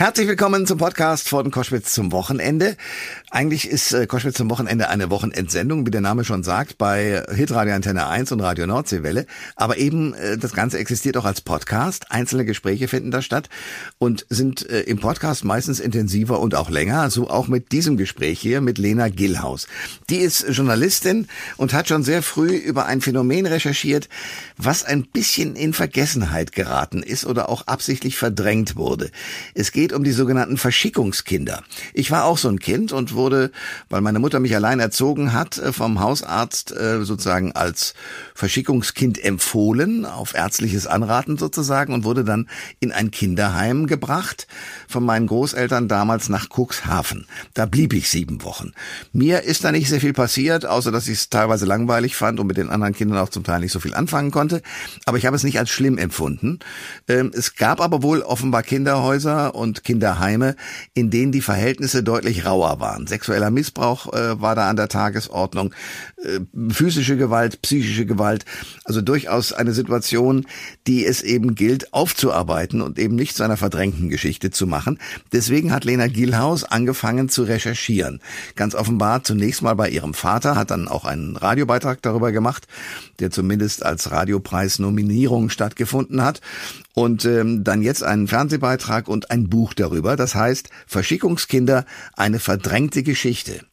Herzlich willkommen zum Podcast von Koschwitz zum Wochenende. Eigentlich ist äh, Koschwitz zum Wochenende eine Wochenendsendung, wie der Name schon sagt, bei Hitradio Antenne 1 und Radio Nordseewelle. Aber eben, äh, das Ganze existiert auch als Podcast. Einzelne Gespräche finden da statt und sind äh, im Podcast meistens intensiver und auch länger. So auch mit diesem Gespräch hier mit Lena Gillhaus. Die ist Journalistin und hat schon sehr früh über ein Phänomen recherchiert, was ein bisschen in Vergessenheit geraten ist oder auch absichtlich verdrängt wurde. Es geht geht um die sogenannten Verschickungskinder. Ich war auch so ein Kind und wurde, weil meine Mutter mich allein erzogen hat, äh, vom Hausarzt äh, sozusagen als Verschickungskind empfohlen, auf ärztliches Anraten sozusagen, und wurde dann in ein Kinderheim gebracht von meinen Großeltern damals nach Cuxhaven. Da blieb ich sieben Wochen. Mir ist da nicht sehr viel passiert, außer dass ich es teilweise langweilig fand und mit den anderen Kindern auch zum Teil nicht so viel anfangen konnte. Aber ich habe es nicht als schlimm empfunden. Ähm, es gab aber wohl offenbar Kinderhäuser und Kinderheime, in denen die Verhältnisse deutlich rauer waren. Sexueller Missbrauch äh, war da an der Tagesordnung, äh, physische Gewalt, psychische Gewalt, also durchaus eine Situation, die es eben gilt aufzuarbeiten und eben nicht zu einer verdrängten Geschichte zu machen. Deswegen hat Lena Gielhaus angefangen zu recherchieren. Ganz offenbar zunächst mal bei ihrem Vater, hat dann auch einen Radiobeitrag darüber gemacht, der zumindest als Radiopreis-Nominierung stattgefunden hat und ähm, dann jetzt einen Fernsehbeitrag und ein Buch darüber. Das heißt Verschickungskinder, eine verdrängte Geschichte.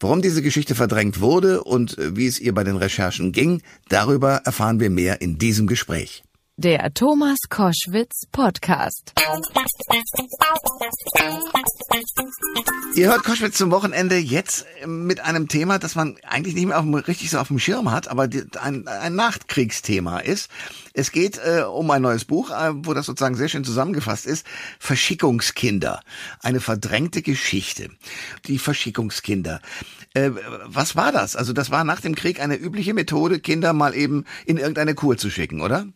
Warum diese Geschichte verdrängt wurde und äh, wie es ihr bei den Recherchen ging, darüber erfahren wir mehr in diesem Gespräch. Der Thomas Koschwitz Podcast. Ihr hört Koschwitz zum Wochenende jetzt mit einem Thema, das man eigentlich nicht mehr auf richtig so auf dem Schirm hat, aber ein, ein Nachkriegsthema ist. Es geht äh, um ein neues Buch, äh, wo das sozusagen sehr schön zusammengefasst ist. Verschickungskinder. Eine verdrängte Geschichte. Die Verschickungskinder. Äh, was war das? Also das war nach dem Krieg eine übliche Methode, Kinder mal eben in irgendeine Kur zu schicken, oder?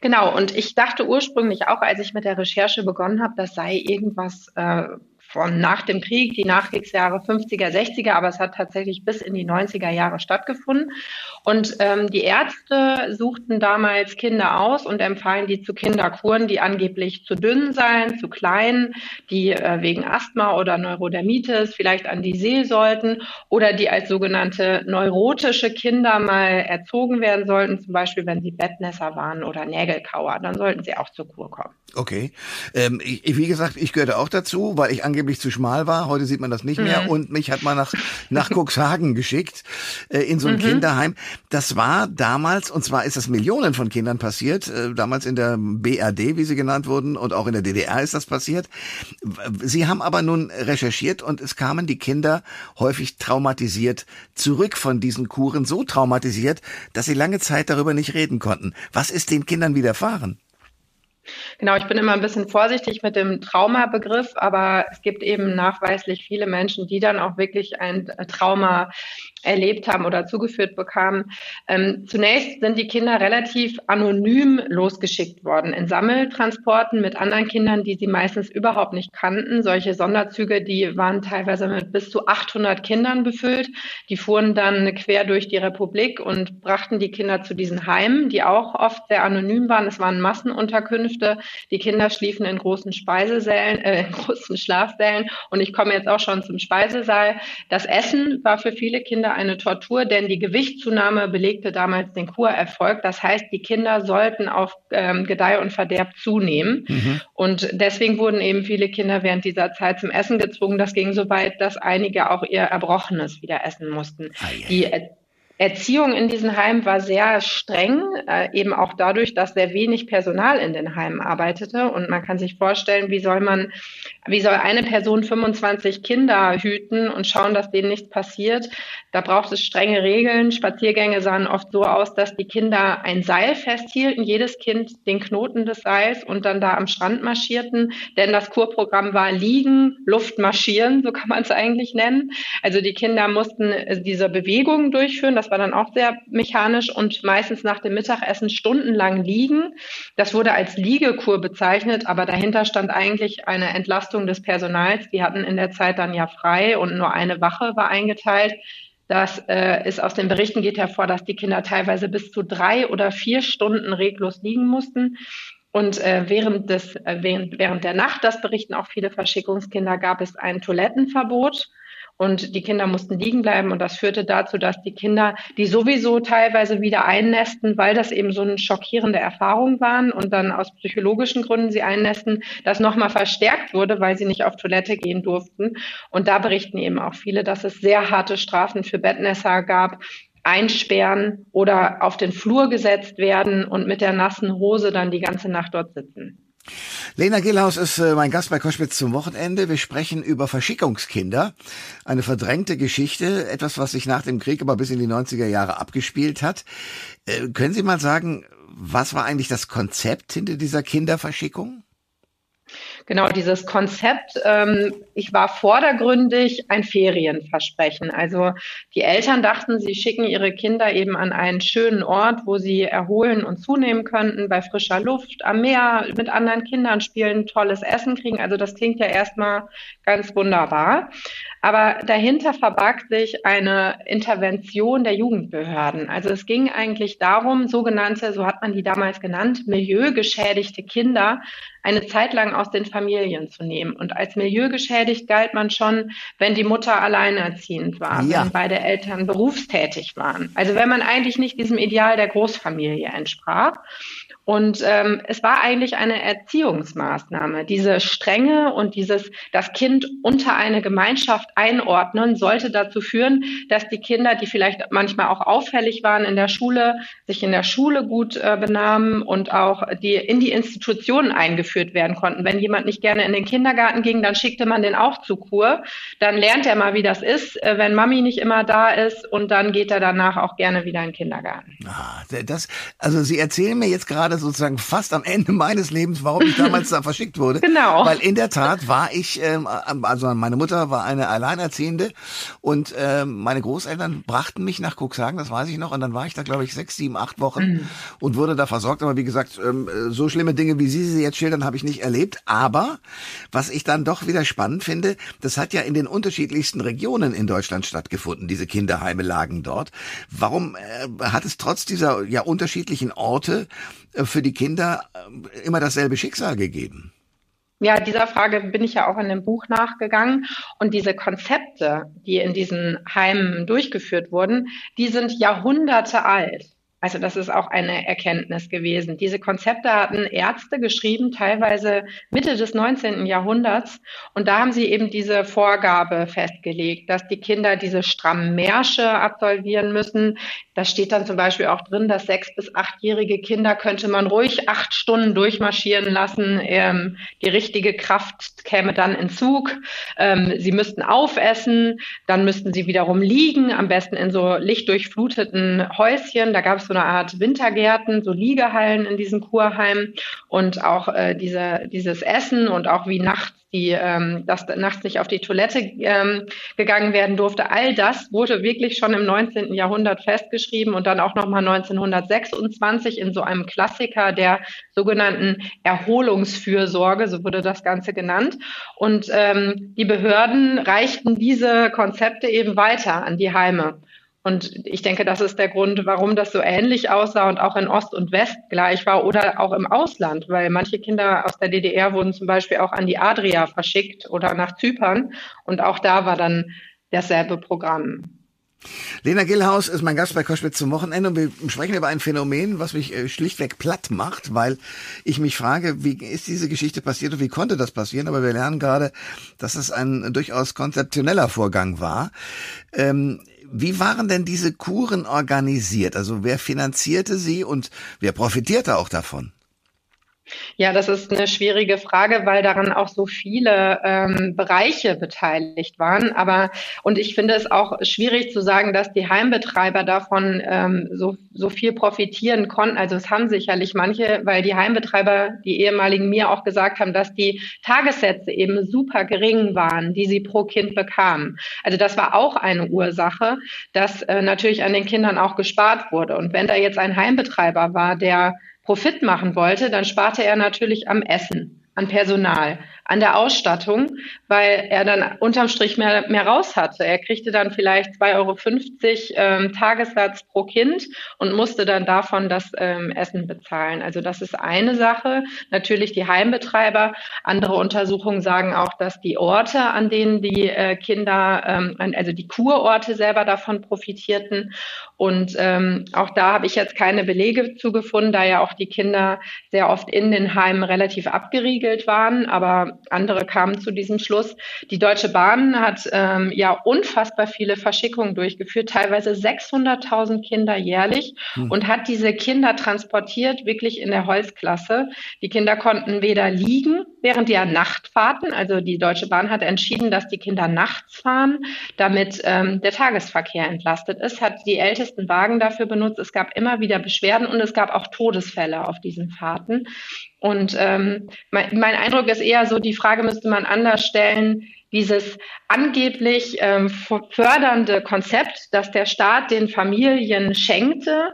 Genau, und ich dachte ursprünglich auch, als ich mit der Recherche begonnen habe, das sei irgendwas äh, von nach dem Krieg, die Nachkriegsjahre 50er, 60er, aber es hat tatsächlich bis in die 90er Jahre stattgefunden. Und ähm, die Ärzte suchten damals Kinder aus und empfahlen die zu Kinderkuren, die angeblich zu dünn seien, zu klein, die äh, wegen Asthma oder Neurodermitis vielleicht an die See sollten oder die als sogenannte neurotische Kinder mal erzogen werden sollten, zum Beispiel wenn sie Bettnässer waren oder Nägelkauer, dann sollten sie auch zur Kur kommen. Okay. Ähm, ich, wie gesagt, ich gehörte auch dazu, weil ich angeblich zu schmal war. Heute sieht man das nicht mehr. Mhm. Und mich hat man nach, nach Cuxhagen geschickt, äh, in so ein mhm. Kinderheim. Das war damals, und zwar ist das Millionen von Kindern passiert, äh, damals in der BRD, wie sie genannt wurden, und auch in der DDR ist das passiert. Sie haben aber nun recherchiert und es kamen die Kinder häufig traumatisiert zurück von diesen Kuren, so traumatisiert, dass sie lange Zeit darüber nicht reden konnten. Was ist den Kindern widerfahren? Genau, ich bin immer ein bisschen vorsichtig mit dem Traumabegriff, aber es gibt eben nachweislich viele Menschen, die dann auch wirklich ein Trauma erlebt haben oder zugeführt bekamen. Ähm, zunächst sind die Kinder relativ anonym losgeschickt worden in Sammeltransporten mit anderen Kindern, die sie meistens überhaupt nicht kannten. Solche Sonderzüge, die waren teilweise mit bis zu 800 Kindern befüllt. Die fuhren dann quer durch die Republik und brachten die Kinder zu diesen Heimen, die auch oft sehr anonym waren. Es waren Massenunterkünfte. Die Kinder schliefen in großen Speisesälen, äh, in großen Schlafsälen. Und ich komme jetzt auch schon zum Speisesaal. Das Essen war für viele Kinder eine Tortur, denn die Gewichtszunahme belegte damals den Kurerfolg. Das heißt, die Kinder sollten auf ähm, Gedeih und Verderb zunehmen. Mhm. Und deswegen wurden eben viele Kinder während dieser Zeit zum Essen gezwungen. Das ging so weit, dass einige auch ihr Erbrochenes wieder essen mussten. Ah, yeah. Die Erziehung in diesen Heimen war sehr streng, äh, eben auch dadurch, dass sehr wenig Personal in den Heimen arbeitete. Und man kann sich vorstellen, wie soll man, wie soll eine Person 25 Kinder hüten und schauen, dass denen nichts passiert? Da braucht es strenge Regeln. Spaziergänge sahen oft so aus, dass die Kinder ein Seil festhielten, jedes Kind den Knoten des Seils und dann da am Strand marschierten. Denn das Kurprogramm war Liegen, Luft marschieren, so kann man es eigentlich nennen. Also die Kinder mussten äh, diese Bewegungen durchführen. Das war dann auch sehr mechanisch und meistens nach dem Mittagessen stundenlang liegen. Das wurde als Liegekur bezeichnet, aber dahinter stand eigentlich eine Entlastung des Personals. Die hatten in der Zeit dann ja frei und nur eine Wache war eingeteilt. Das äh, ist aus den Berichten geht hervor, dass die Kinder teilweise bis zu drei oder vier Stunden reglos liegen mussten. Und äh, während, des, äh, während, während der Nacht, das berichten auch viele Verschickungskinder, gab es ein Toilettenverbot und die Kinder mussten liegen bleiben und das führte dazu, dass die Kinder, die sowieso teilweise wieder einnästen, weil das eben so eine schockierende Erfahrung waren und dann aus psychologischen Gründen sie einnästen, das nochmal verstärkt wurde, weil sie nicht auf Toilette gehen durften. Und da berichten eben auch viele, dass es sehr harte Strafen für Bettnässer gab, einsperren oder auf den Flur gesetzt werden und mit der nassen Hose dann die ganze Nacht dort sitzen. Lena Gillhaus ist äh, mein Gast bei Koschwitz zum Wochenende. Wir sprechen über Verschickungskinder. Eine verdrängte Geschichte, etwas, was sich nach dem Krieg aber bis in die 90er Jahre abgespielt hat. Äh, können Sie mal sagen, was war eigentlich das Konzept hinter dieser Kinderverschickung? Genau, dieses Konzept, ähm, ich war vordergründig ein Ferienversprechen. Also die Eltern dachten, sie schicken ihre Kinder eben an einen schönen Ort, wo sie erholen und zunehmen könnten, bei frischer Luft, am Meer, mit anderen Kindern spielen, tolles Essen kriegen. Also das klingt ja erstmal ganz wunderbar. Aber dahinter verbarg sich eine Intervention der Jugendbehörden. Also es ging eigentlich darum, sogenannte, so hat man die damals genannt, milieugeschädigte Kinder eine Zeit lang aus den Familien zu nehmen. Und als milieugeschädigt galt man schon, wenn die Mutter alleinerziehend war, ja. wenn beide Eltern berufstätig waren. Also wenn man eigentlich nicht diesem Ideal der Großfamilie entsprach. Und ähm, es war eigentlich eine Erziehungsmaßnahme. Diese Strenge und dieses das Kind unter eine Gemeinschaft einordnen sollte dazu führen, dass die Kinder, die vielleicht manchmal auch auffällig waren in der Schule, sich in der Schule gut äh, benahmen und auch die in die Institutionen eingeführt werden konnten. Wenn jemand nicht gerne in den Kindergarten ging, dann schickte man den auch zu Kur. Dann lernt er mal, wie das ist, äh, wenn Mami nicht immer da ist und dann geht er danach auch gerne wieder in den Kindergarten. Ah, das, also Sie erzählen mir jetzt gerade gerade sozusagen fast am Ende meines Lebens, warum ich damals da verschickt wurde. Genau. Weil in der Tat war ich, ähm, also meine Mutter war eine Alleinerziehende und ähm, meine Großeltern brachten mich nach Cuxhagen, das weiß ich noch, und dann war ich da, glaube ich, sechs, sieben, acht Wochen mhm. und wurde da versorgt. Aber wie gesagt, ähm, so schlimme Dinge, wie Sie sie jetzt schildern, habe ich nicht erlebt. Aber was ich dann doch wieder spannend finde, das hat ja in den unterschiedlichsten Regionen in Deutschland stattgefunden, diese Kinderheime lagen dort. Warum äh, hat es trotz dieser ja unterschiedlichen Orte äh, für die Kinder äh, immer dasselbe Schicksal gegeben? Ja, dieser Frage bin ich ja auch in dem Buch nachgegangen. Und diese Konzepte, die in diesen Heimen durchgeführt wurden, die sind Jahrhunderte alt. Also das ist auch eine Erkenntnis gewesen. Diese Konzepte hatten Ärzte geschrieben, teilweise Mitte des 19. Jahrhunderts. Und da haben sie eben diese Vorgabe festgelegt, dass die Kinder diese strammen Märsche absolvieren müssen. Da steht dann zum Beispiel auch drin, dass sechs- bis achtjährige Kinder könnte man ruhig acht Stunden durchmarschieren lassen. Ähm, die richtige Kraft käme dann in Zug. Ähm, sie müssten aufessen, dann müssten sie wiederum liegen, am besten in so lichtdurchfluteten Häuschen. Da gab es so eine Art Wintergärten, so Liegehallen in diesem Kurheim und auch äh, diese, dieses Essen und auch wie nachts die, ähm, dass nachts nicht auf die Toilette ähm, gegangen werden durfte. All das wurde wirklich schon im 19. Jahrhundert festgeschrieben und dann auch nochmal 1926 in so einem Klassiker der sogenannten Erholungsfürsorge, so wurde das Ganze genannt. Und ähm, die Behörden reichten diese Konzepte eben weiter an die Heime. Und ich denke, das ist der Grund, warum das so ähnlich aussah und auch in Ost und West gleich war oder auch im Ausland, weil manche Kinder aus der DDR wurden zum Beispiel auch an die Adria verschickt oder nach Zypern und auch da war dann dasselbe Programm. Lena Gillhaus ist mein Gast bei Koschwitz zum Wochenende und wir sprechen über ein Phänomen, was mich äh, schlichtweg platt macht, weil ich mich frage, wie ist diese Geschichte passiert und wie konnte das passieren? Aber wir lernen gerade, dass es ein durchaus konzeptioneller Vorgang war. Ähm, wie waren denn diese Kuren organisiert? Also wer finanzierte sie und wer profitierte auch davon? Ja, das ist eine schwierige Frage, weil daran auch so viele ähm, Bereiche beteiligt waren. Aber und ich finde es auch schwierig zu sagen, dass die Heimbetreiber davon ähm, so, so viel profitieren konnten. Also es haben sicherlich manche, weil die Heimbetreiber, die ehemaligen mir auch gesagt haben, dass die Tagessätze eben super gering waren, die sie pro Kind bekamen. Also das war auch eine Ursache, dass äh, natürlich an den Kindern auch gespart wurde. Und wenn da jetzt ein Heimbetreiber war, der Profit machen wollte, dann sparte er natürlich am Essen. An Personal, an der Ausstattung, weil er dann unterm Strich mehr, mehr raus hatte. Er kriegte dann vielleicht 2,50 Euro ähm, Tagessatz pro Kind und musste dann davon das ähm, Essen bezahlen. Also das ist eine Sache. Natürlich die Heimbetreiber. Andere Untersuchungen sagen auch, dass die Orte, an denen die äh, Kinder, ähm, also die Kurorte selber davon profitierten. Und ähm, auch da habe ich jetzt keine Belege zugefunden, da ja auch die Kinder sehr oft in den Heimen relativ abgeriegelt waren. Aber andere kamen zu diesem Schluss. Die Deutsche Bahn hat ähm, ja unfassbar viele Verschickungen durchgeführt, teilweise 600.000 Kinder jährlich hm. und hat diese Kinder transportiert, wirklich in der Holzklasse. Die Kinder konnten weder liegen während der Nachtfahrten, also die Deutsche Bahn hat entschieden, dass die Kinder nachts fahren, damit ähm, der Tagesverkehr entlastet ist, hat die ältesten Wagen dafür benutzt. Es gab immer wieder Beschwerden und es gab auch Todesfälle auf diesen Fahrten. Und ähm, mein, mein Eindruck ist eher so, die Frage müsste man anders stellen, dieses angeblich ähm, fördernde Konzept, das der Staat den Familien schenkte,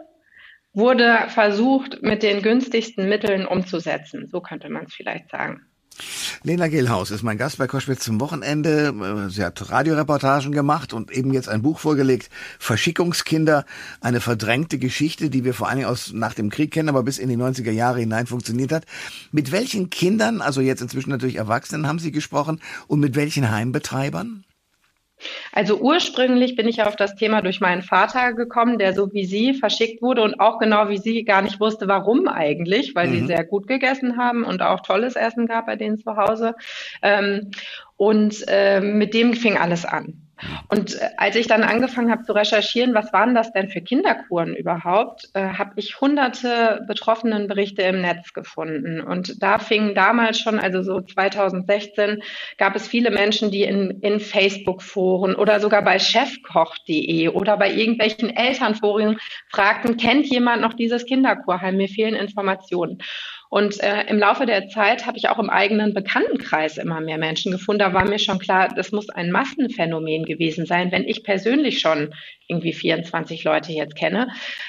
wurde versucht, mit den günstigsten Mitteln umzusetzen. So könnte man es vielleicht sagen. Lena Gehlhaus ist mein Gast bei Koschwitz zum Wochenende. Sie hat Radioreportagen gemacht und eben jetzt ein Buch vorgelegt, Verschickungskinder, eine verdrängte Geschichte, die wir vor allen Dingen aus nach dem Krieg kennen, aber bis in die 90er Jahre hinein funktioniert hat. Mit welchen Kindern, also jetzt inzwischen natürlich Erwachsenen, haben Sie gesprochen und mit welchen Heimbetreibern? Also ursprünglich bin ich auf das Thema durch meinen Vater gekommen, der so wie Sie verschickt wurde und auch genau wie Sie gar nicht wusste, warum eigentlich, weil mhm. sie sehr gut gegessen haben und auch tolles Essen gab bei denen zu Hause. Ähm, und äh, mit dem fing alles an. Und äh, als ich dann angefangen habe zu recherchieren, was waren das denn für Kinderkuren überhaupt, äh, habe ich hunderte betroffenen Berichte im Netz gefunden. Und da fing damals schon, also so 2016, gab es viele Menschen, die in, in Facebook-Foren oder sogar bei chefkoch.de oder bei irgendwelchen Elternforen fragten, kennt jemand noch dieses Kinderkurheim? Mir fehlen Informationen. Und äh, im Laufe der Zeit habe ich auch im eigenen Bekanntenkreis immer mehr Menschen gefunden. Da war mir schon klar, das muss ein Massenphänomen gewesen sein, wenn ich persönlich schon irgendwie 24 Leute jetzt kenne.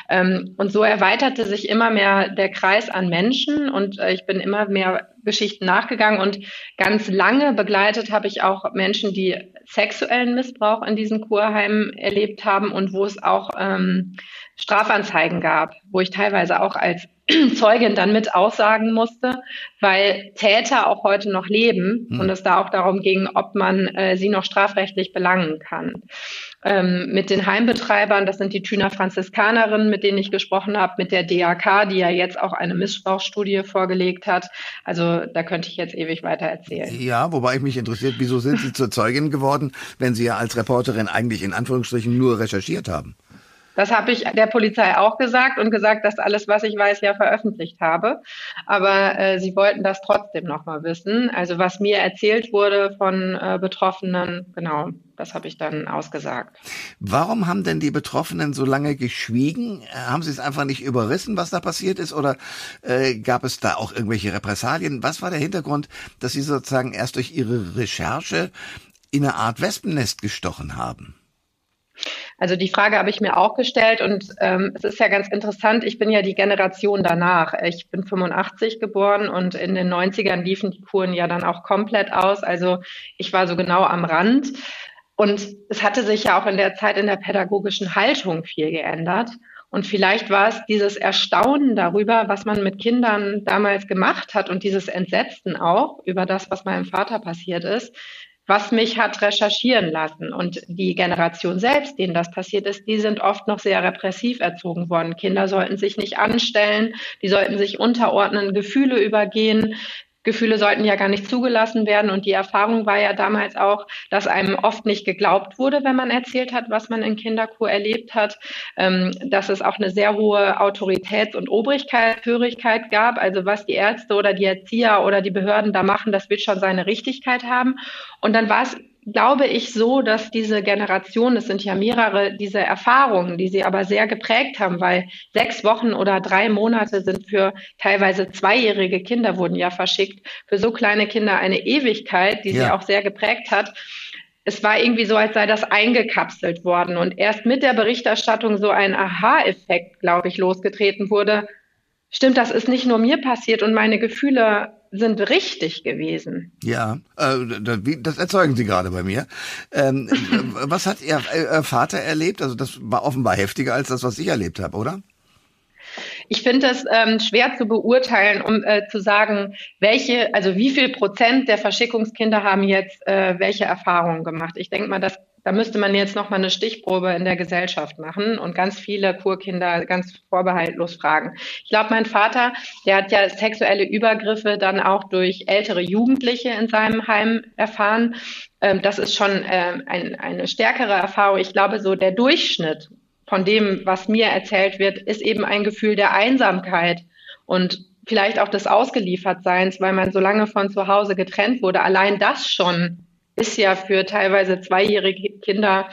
Ähm, und so erweiterte sich immer mehr der Kreis an Menschen und äh, ich bin immer mehr Geschichten nachgegangen und ganz lange begleitet habe ich auch Menschen, die sexuellen Missbrauch in diesen Kurheimen erlebt haben und wo es auch ähm, Strafanzeigen gab, wo ich teilweise auch als Zeugin dann mit aussagen musste, weil Täter auch heute noch leben hm. und es da auch darum ging, ob man äh, sie noch strafrechtlich belangen kann. Ähm, mit den Heimbetreibern, das sind die Thüner Franziskanerinnen, mit denen ich gesprochen habe, mit der DAK, die ja jetzt auch eine Missbrauchsstudie vorgelegt hat. Also da könnte ich jetzt ewig weiter erzählen. Ja, wobei ich mich interessiert, wieso sind Sie zur Zeugin geworden, wenn Sie ja als Reporterin eigentlich in Anführungsstrichen nur recherchiert haben? Das habe ich der Polizei auch gesagt und gesagt, dass alles, was ich weiß, ja veröffentlicht habe. Aber äh, sie wollten das trotzdem nochmal wissen. Also was mir erzählt wurde von äh, Betroffenen, genau, das habe ich dann ausgesagt. Warum haben denn die Betroffenen so lange geschwiegen? Haben sie es einfach nicht überrissen, was da passiert ist? Oder äh, gab es da auch irgendwelche Repressalien? Was war der Hintergrund, dass sie sozusagen erst durch ihre Recherche in eine Art Wespennest gestochen haben? Also die Frage habe ich mir auch gestellt und ähm, es ist ja ganz interessant, ich bin ja die Generation danach. Ich bin 85 geboren und in den 90ern liefen die Kuren ja dann auch komplett aus. Also ich war so genau am Rand. Und es hatte sich ja auch in der Zeit in der pädagogischen Haltung viel geändert. Und vielleicht war es dieses Erstaunen darüber, was man mit Kindern damals gemacht hat und dieses Entsetzen auch über das, was meinem Vater passiert ist, was mich hat recherchieren lassen. Und die Generation selbst, denen das passiert ist, die sind oft noch sehr repressiv erzogen worden. Kinder sollten sich nicht anstellen, die sollten sich unterordnen, Gefühle übergehen. Gefühle sollten ja gar nicht zugelassen werden. Und die Erfahrung war ja damals auch, dass einem oft nicht geglaubt wurde, wenn man erzählt hat, was man in Kinderkur erlebt hat, ähm, dass es auch eine sehr hohe Autoritäts- und Obrigkeitshörigkeit gab. Also was die Ärzte oder die Erzieher oder die Behörden da machen, das wird schon seine Richtigkeit haben. Und dann war es glaube ich so, dass diese Generation, es sind ja mehrere, diese Erfahrungen, die sie aber sehr geprägt haben, weil sechs Wochen oder drei Monate sind für teilweise zweijährige Kinder wurden ja verschickt, für so kleine Kinder eine Ewigkeit, die ja. sie auch sehr geprägt hat. Es war irgendwie so, als sei das eingekapselt worden und erst mit der Berichterstattung so ein Aha-Effekt, glaube ich, losgetreten wurde. Stimmt, das ist nicht nur mir passiert und meine Gefühle sind richtig gewesen. Ja, äh, das erzeugen Sie gerade bei mir. Ähm, was hat Ihr, Ihr Vater erlebt? Also das war offenbar heftiger als das, was ich erlebt habe, oder? Ich finde es ähm, schwer zu beurteilen, um äh, zu sagen, welche, also wie viel Prozent der Verschickungskinder haben jetzt äh, welche Erfahrungen gemacht. Ich denke mal, dass da müsste man jetzt noch mal eine Stichprobe in der Gesellschaft machen und ganz viele Kurkinder ganz vorbehaltlos fragen. Ich glaube, mein Vater, der hat ja sexuelle Übergriffe dann auch durch ältere Jugendliche in seinem Heim erfahren. Ähm, das ist schon ähm, ein, eine stärkere Erfahrung. Ich glaube, so der Durchschnitt von dem, was mir erzählt wird, ist eben ein Gefühl der Einsamkeit und vielleicht auch des Ausgeliefertseins, weil man so lange von zu Hause getrennt wurde. Allein das schon ist ja für teilweise zweijährige Kinder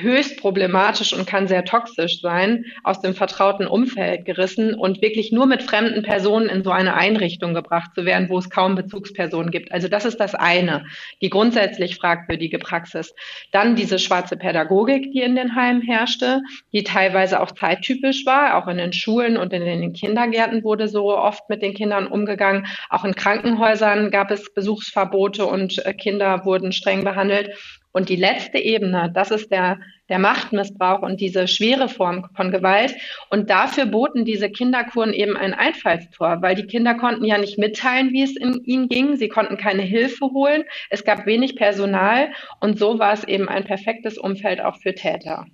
höchst problematisch und kann sehr toxisch sein, aus dem vertrauten Umfeld gerissen und wirklich nur mit fremden Personen in so eine Einrichtung gebracht zu werden, wo es kaum Bezugspersonen gibt. Also das ist das eine, die grundsätzlich fragwürdige Praxis. Dann diese schwarze Pädagogik, die in den Heimen herrschte, die teilweise auch zeittypisch war, auch in den Schulen und in den Kindergärten wurde so oft mit den Kindern umgegangen. Auch in Krankenhäusern gab es Besuchsverbote und äh, Kinder wurden streng behandelt. Und die letzte Ebene, das ist der, der Machtmissbrauch und diese schwere Form von Gewalt. Und dafür boten diese Kinderkuren eben ein Einfallstor, weil die Kinder konnten ja nicht mitteilen, wie es in ihnen ging. Sie konnten keine Hilfe holen. Es gab wenig Personal. Und so war es eben ein perfektes Umfeld auch für Täter.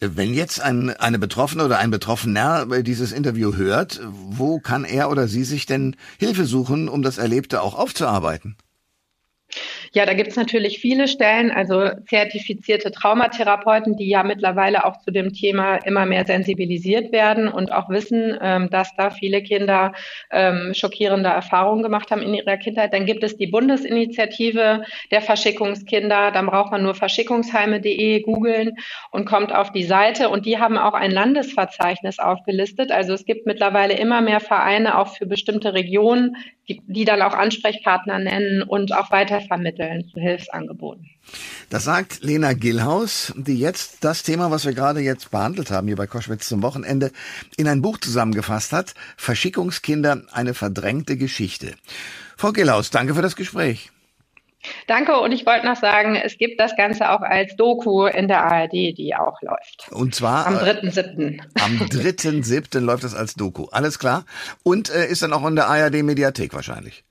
Wenn jetzt ein, eine Betroffene oder ein Betroffener dieses Interview hört, wo kann er oder sie sich denn Hilfe suchen, um das Erlebte auch aufzuarbeiten? Ja, da gibt es natürlich viele Stellen, also zertifizierte Traumatherapeuten, die ja mittlerweile auch zu dem Thema immer mehr sensibilisiert werden und auch wissen, ähm, dass da viele Kinder ähm, schockierende Erfahrungen gemacht haben in ihrer Kindheit. Dann gibt es die Bundesinitiative der Verschickungskinder. Dann braucht man nur verschickungsheime.de googeln und kommt auf die Seite. Und die haben auch ein Landesverzeichnis aufgelistet. Also es gibt mittlerweile immer mehr Vereine auch für bestimmte Regionen, die, die dann auch Ansprechpartner nennen und auch weitervermitteln zu Hilfsangeboten. Das sagt Lena Gillhaus, die jetzt das Thema, was wir gerade jetzt behandelt haben, hier bei Koschwitz zum Wochenende, in ein Buch zusammengefasst hat. Verschickungskinder, eine verdrängte Geschichte. Frau Gillhaus, danke für das Gespräch. Danke und ich wollte noch sagen, es gibt das Ganze auch als Doku in der ARD, die auch läuft. Und zwar am 3.7. Äh, am 3.7. läuft es als Doku. Alles klar. Und äh, ist dann auch in der ARD Mediathek wahrscheinlich.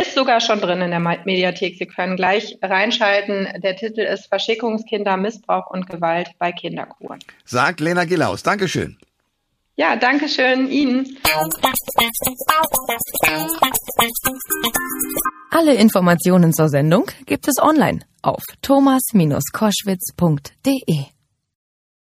Ist sogar schon drin in der Mediathek. Sie können gleich reinschalten. Der Titel ist Verschickungskinder, Missbrauch und Gewalt bei Kinderkuren. Sagt Lena Gillaus. Dankeschön. Ja, danke schön Ihnen. Alle Informationen zur Sendung gibt es online auf thomas-koschwitz.de.